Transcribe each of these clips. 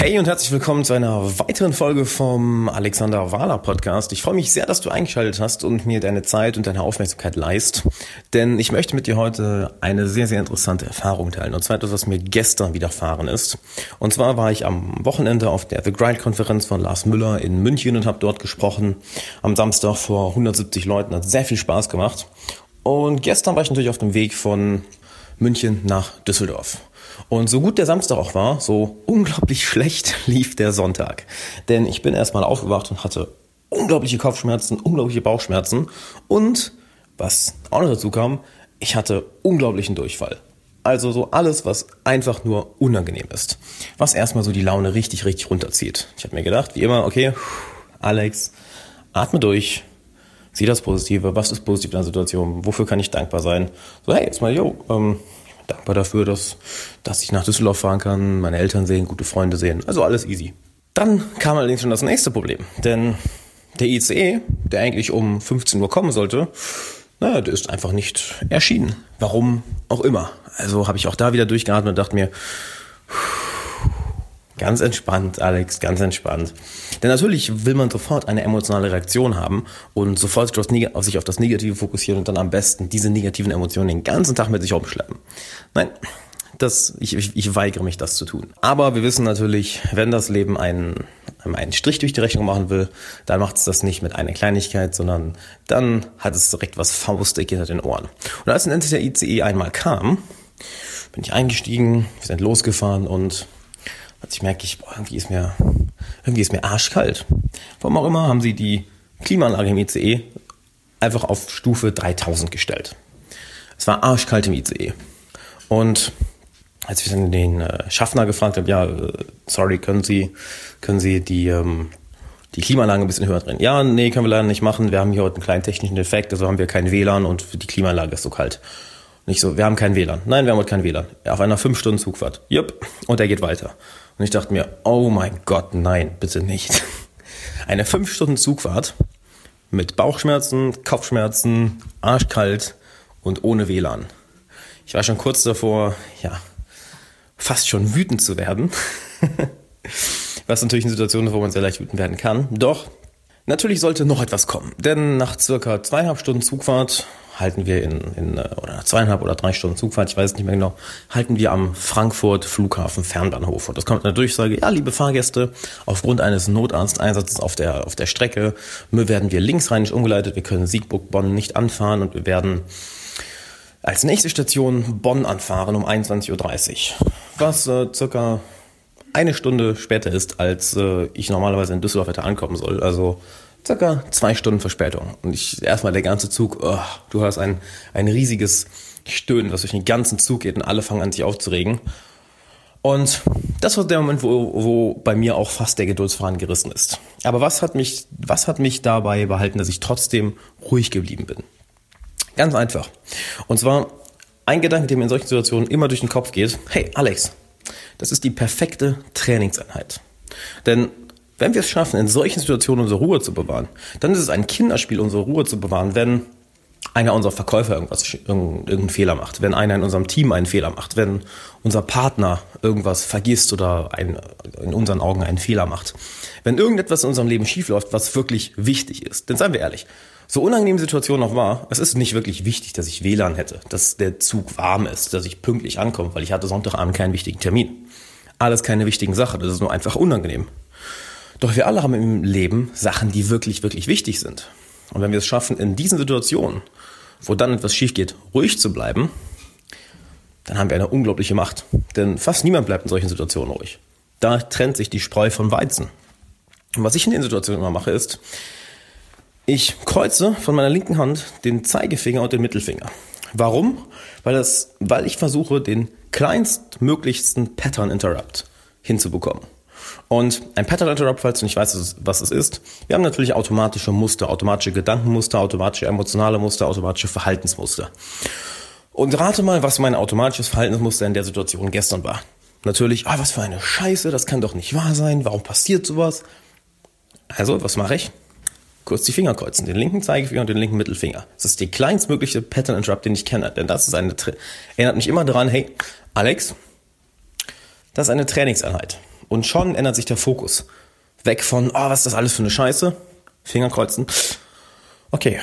Hey und herzlich willkommen zu einer weiteren Folge vom Alexander Wahler Podcast. Ich freue mich sehr, dass du eingeschaltet hast und mir deine Zeit und deine Aufmerksamkeit leist, denn ich möchte mit dir heute eine sehr, sehr interessante Erfahrung teilen. Und zwar etwas, was mir gestern widerfahren ist. Und zwar war ich am Wochenende auf der The Grind Konferenz von Lars Müller in München und habe dort gesprochen. Am Samstag vor 170 Leuten. Hat sehr viel Spaß gemacht. Und gestern war ich natürlich auf dem Weg von München nach Düsseldorf. Und so gut der Samstag auch war, so unglaublich schlecht lief der Sonntag. Denn ich bin erstmal aufgewacht und hatte unglaubliche Kopfschmerzen, unglaubliche Bauchschmerzen und was auch noch dazu kam, ich hatte unglaublichen Durchfall. Also so alles, was einfach nur unangenehm ist. Was erstmal so die Laune richtig, richtig runterzieht. Ich habe mir gedacht, wie immer, okay, Alex, atme durch, sieh das Positive, was ist positiv in der Situation, wofür kann ich dankbar sein? So, hey, jetzt mal, yo, ähm, dankbar dafür, dass, dass ich nach Düsseldorf fahren kann, meine Eltern sehen, gute Freunde sehen. Also alles easy. Dann kam allerdings schon das nächste Problem. Denn der ICE, der eigentlich um 15 Uhr kommen sollte, naja, der ist einfach nicht erschienen. Warum auch immer. Also habe ich auch da wieder durchgeatmet und dachte mir, Ganz entspannt, Alex, ganz entspannt. Denn natürlich will man sofort eine emotionale Reaktion haben und sofort sich auf das Negative fokussieren und dann am besten diese negativen Emotionen den ganzen Tag mit sich umschleppen. Nein, das, ich, ich, ich weigere mich, das zu tun. Aber wir wissen natürlich, wenn das Leben einen, einen Strich durch die Rechnung machen will, dann macht es das nicht mit einer Kleinigkeit, sondern dann hat es direkt was faustig hinter den Ohren. Und als dann der ICE einmal kam, bin ich eingestiegen, wir sind losgefahren und Plötzlich merke ich, boah, irgendwie ist mir, irgendwie ist mir arschkalt. Warum auch immer haben sie die Klimaanlage im ICE einfach auf Stufe 3000 gestellt. Es war arschkalt im ICE. Und als ich dann den äh, Schaffner gefragt habe, ja, äh, sorry, können Sie, können Sie die, ähm, die Klimaanlage ein bisschen höher drehen? Ja, nee, können wir leider nicht machen. Wir haben hier heute einen kleinen technischen Defekt, also haben wir kein WLAN und die Klimaanlage ist so kalt. Nicht so, wir haben kein WLAN. Nein, wir haben heute kein WLAN. Auf einer 5-Stunden-Zugfahrt. Jupp. Und er geht weiter. Und ich dachte mir, oh mein Gott, nein, bitte nicht. Eine 5-Stunden-Zugfahrt mit Bauchschmerzen, Kopfschmerzen, arschkalt und ohne WLAN. Ich war schon kurz davor, ja, fast schon wütend zu werden. Was natürlich eine Situation ist, wo man sehr leicht wütend werden kann. Doch, natürlich sollte noch etwas kommen. Denn nach circa zweieinhalb Stunden Zugfahrt halten wir in, in äh, oder zweieinhalb oder drei Stunden Zugfahrt, ich weiß nicht mehr genau, halten wir am Frankfurt Flughafen Fernbahnhof. Und das kommt natürlich Durchsage, ja, liebe Fahrgäste, aufgrund eines Notarzteinsatzes auf der, auf der Strecke werden wir linksrheinisch umgeleitet, wir können Siegburg-Bonn nicht anfahren und wir werden als nächste Station Bonn anfahren um 21.30 Uhr. Was äh, circa eine Stunde später ist, als äh, ich normalerweise in Düsseldorf hätte ankommen soll. Also circa zwei Stunden Verspätung. Und ich erstmal der ganze Zug, oh, du hast ein, ein riesiges Stöhnen, was durch den ganzen Zug geht und alle fangen an sich aufzuregen. Und das war der Moment, wo, wo bei mir auch fast der Geduldsfaden gerissen ist. Aber was hat mich, was hat mich dabei behalten, dass ich trotzdem ruhig geblieben bin? Ganz einfach. Und zwar ein Gedanke, der mir in solchen Situationen immer durch den Kopf geht. Hey, Alex, das ist die perfekte Trainingseinheit. Denn wenn wir es schaffen, in solchen Situationen unsere Ruhe zu bewahren, dann ist es ein Kinderspiel, unsere Ruhe zu bewahren, wenn einer unserer Verkäufer irgendwas, irgendeinen Fehler macht, wenn einer in unserem Team einen Fehler macht, wenn unser Partner irgendwas vergisst oder ein, in unseren Augen einen Fehler macht. Wenn irgendetwas in unserem Leben schiefläuft, was wirklich wichtig ist. Denn seien wir ehrlich, so unangenehm die Situation noch war, es ist nicht wirklich wichtig, dass ich WLAN hätte, dass der Zug warm ist, dass ich pünktlich ankomme, weil ich hatte Sonntagabend keinen wichtigen Termin. Alles keine wichtigen Sachen, das ist nur einfach unangenehm. Doch wir alle haben im Leben Sachen, die wirklich, wirklich wichtig sind. Und wenn wir es schaffen, in diesen Situationen, wo dann etwas schief geht, ruhig zu bleiben, dann haben wir eine unglaubliche Macht. Denn fast niemand bleibt in solchen Situationen ruhig. Da trennt sich die Spreu von Weizen. Und was ich in den Situationen immer mache, ist, ich kreuze von meiner linken Hand den Zeigefinger und den Mittelfinger. Warum? Weil, das, weil ich versuche, den kleinstmöglichsten Pattern Interrupt hinzubekommen. Und ein Pattern Interrupt, falls du nicht weißt, was es ist, wir haben natürlich automatische Muster, automatische Gedankenmuster, automatische emotionale Muster, automatische Verhaltensmuster. Und rate mal, was mein automatisches Verhaltensmuster in der Situation gestern war. Natürlich, ah, was für eine Scheiße, das kann doch nicht wahr sein, warum passiert sowas? Also, was mache ich? Kurz die Finger kreuzen, den linken Zeigefinger und den linken Mittelfinger. Das ist die kleinstmögliche Pattern Interrupt, den ich kenne, denn das ist eine, erinnert mich immer daran, hey, Alex, das ist eine Trainingseinheit. Und schon ändert sich der Fokus. Weg von, oh, was ist das alles für eine Scheiße? Finger kreuzen. Okay,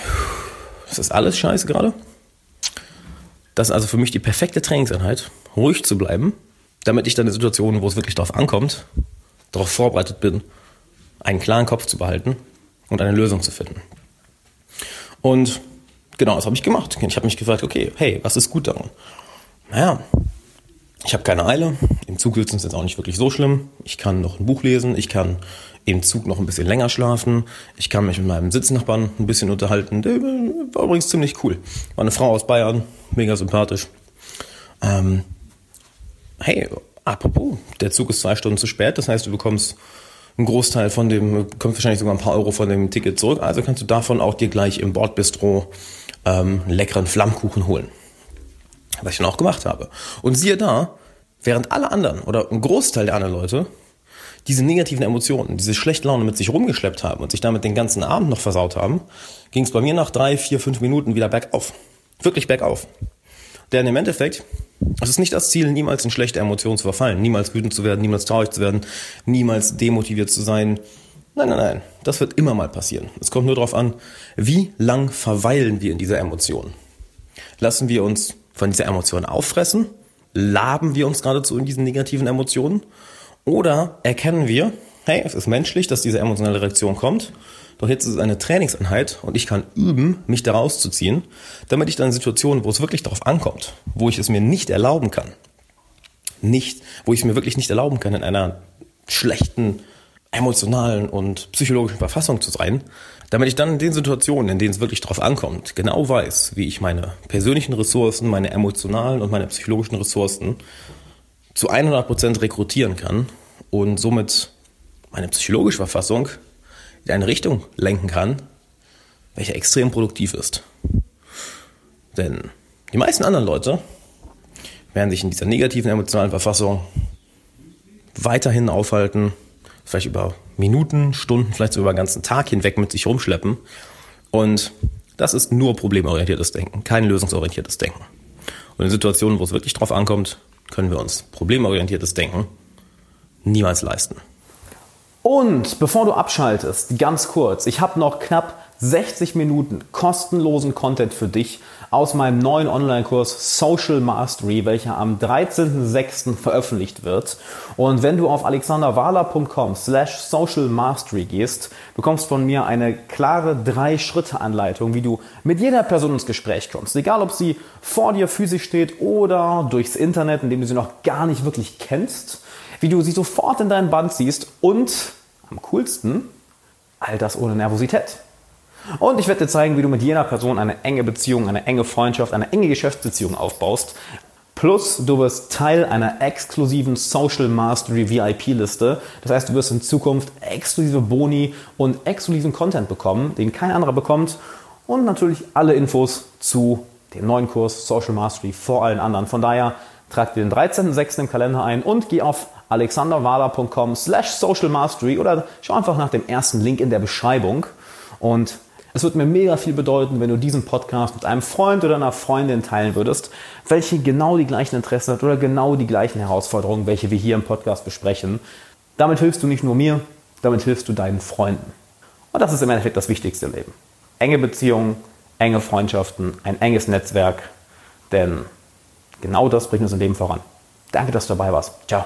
das ist alles Scheiße gerade. Das ist also für mich die perfekte Trainingseinheit, ruhig zu bleiben, damit ich dann in Situationen, wo es wirklich darauf ankommt, darauf vorbereitet bin, einen klaren Kopf zu behalten und eine Lösung zu finden. Und genau das habe ich gemacht. Ich habe mich gefragt, okay, hey, was ist gut daran? Naja, ich habe keine Eile. Im Zug sitzen ist jetzt auch nicht wirklich so schlimm. Ich kann noch ein Buch lesen. Ich kann im Zug noch ein bisschen länger schlafen. Ich kann mich mit meinem Sitznachbarn ein bisschen unterhalten. Der war übrigens ziemlich cool. War eine Frau aus Bayern, mega sympathisch. Ähm, hey, apropos, der Zug ist zwei Stunden zu spät. Das heißt, du bekommst einen Großteil von dem, kommst wahrscheinlich sogar ein paar Euro von dem Ticket zurück. Also kannst du davon auch dir gleich im Bordbistro ähm, einen leckeren Flammkuchen holen. Was ich dann auch gemacht habe. Und siehe da, während alle anderen oder ein Großteil der anderen Leute diese negativen Emotionen, diese schlechte Laune mit sich rumgeschleppt haben und sich damit den ganzen Abend noch versaut haben, ging es bei mir nach drei, vier, fünf Minuten wieder bergauf. Wirklich bergauf. Denn im Endeffekt, es ist nicht das Ziel, niemals in schlechte Emotionen zu verfallen, niemals wütend zu werden, niemals traurig zu werden, niemals demotiviert zu sein. Nein, nein, nein. Das wird immer mal passieren. Es kommt nur darauf an, wie lang verweilen wir in dieser Emotion. Lassen wir uns von dieser Emotion auffressen? Laben wir uns geradezu in diesen negativen Emotionen? Oder erkennen wir, hey, es ist menschlich, dass diese emotionale Reaktion kommt, doch jetzt ist es eine Trainingseinheit und ich kann üben, mich da rauszuziehen, damit ich dann in Situationen, wo es wirklich darauf ankommt, wo ich es mir nicht erlauben kann, nicht, wo ich es mir wirklich nicht erlauben kann, in einer schlechten emotionalen und psychologischen Verfassung zu sein, damit ich dann in den Situationen, in denen es wirklich drauf ankommt, genau weiß, wie ich meine persönlichen Ressourcen, meine emotionalen und meine psychologischen Ressourcen zu 100% rekrutieren kann und somit meine psychologische Verfassung in eine Richtung lenken kann, welche extrem produktiv ist. Denn die meisten anderen Leute werden sich in dieser negativen emotionalen Verfassung weiterhin aufhalten, vielleicht über Minuten, Stunden, vielleicht sogar über den ganzen Tag hinweg mit sich rumschleppen. Und das ist nur problemorientiertes Denken, kein lösungsorientiertes Denken. Und in Situationen, wo es wirklich drauf ankommt, können wir uns problemorientiertes Denken niemals leisten. Und bevor du abschaltest, ganz kurz, ich habe noch knapp 60 Minuten kostenlosen Content für dich aus meinem neuen Online-Kurs Social Mastery, welcher am 13.06. veröffentlicht wird. Und wenn du auf alexanderwahler.com slash social mastery gehst, bekommst von mir eine klare Drei-Schritte-Anleitung, wie du mit jeder Person ins Gespräch kommst. Egal, ob sie vor dir physisch steht oder durchs Internet, indem du sie noch gar nicht wirklich kennst, wie du sie sofort in deinen Band siehst und am coolsten, all das ohne Nervosität. Und ich werde dir zeigen, wie du mit jeder Person eine enge Beziehung, eine enge Freundschaft, eine enge Geschäftsbeziehung aufbaust. Plus, du wirst Teil einer exklusiven Social Mastery VIP-Liste. Das heißt, du wirst in Zukunft exklusive Boni und exklusiven Content bekommen, den kein anderer bekommt. Und natürlich alle Infos zu dem neuen Kurs Social Mastery vor allen anderen. Von daher trag dir den 13.06. im Kalender ein und geh auf alexanderwala.com slash social mastery oder schau einfach nach dem ersten Link in der Beschreibung. Und es wird mir mega viel bedeuten, wenn du diesen Podcast mit einem Freund oder einer Freundin teilen würdest, welche genau die gleichen Interessen hat oder genau die gleichen Herausforderungen, welche wir hier im Podcast besprechen. Damit hilfst du nicht nur mir, damit hilfst du deinen Freunden. Und das ist im Endeffekt das Wichtigste im Leben. Enge Beziehungen, enge Freundschaften, ein enges Netzwerk, denn genau das bringt uns im Leben voran. Danke, dass du dabei warst. Ciao.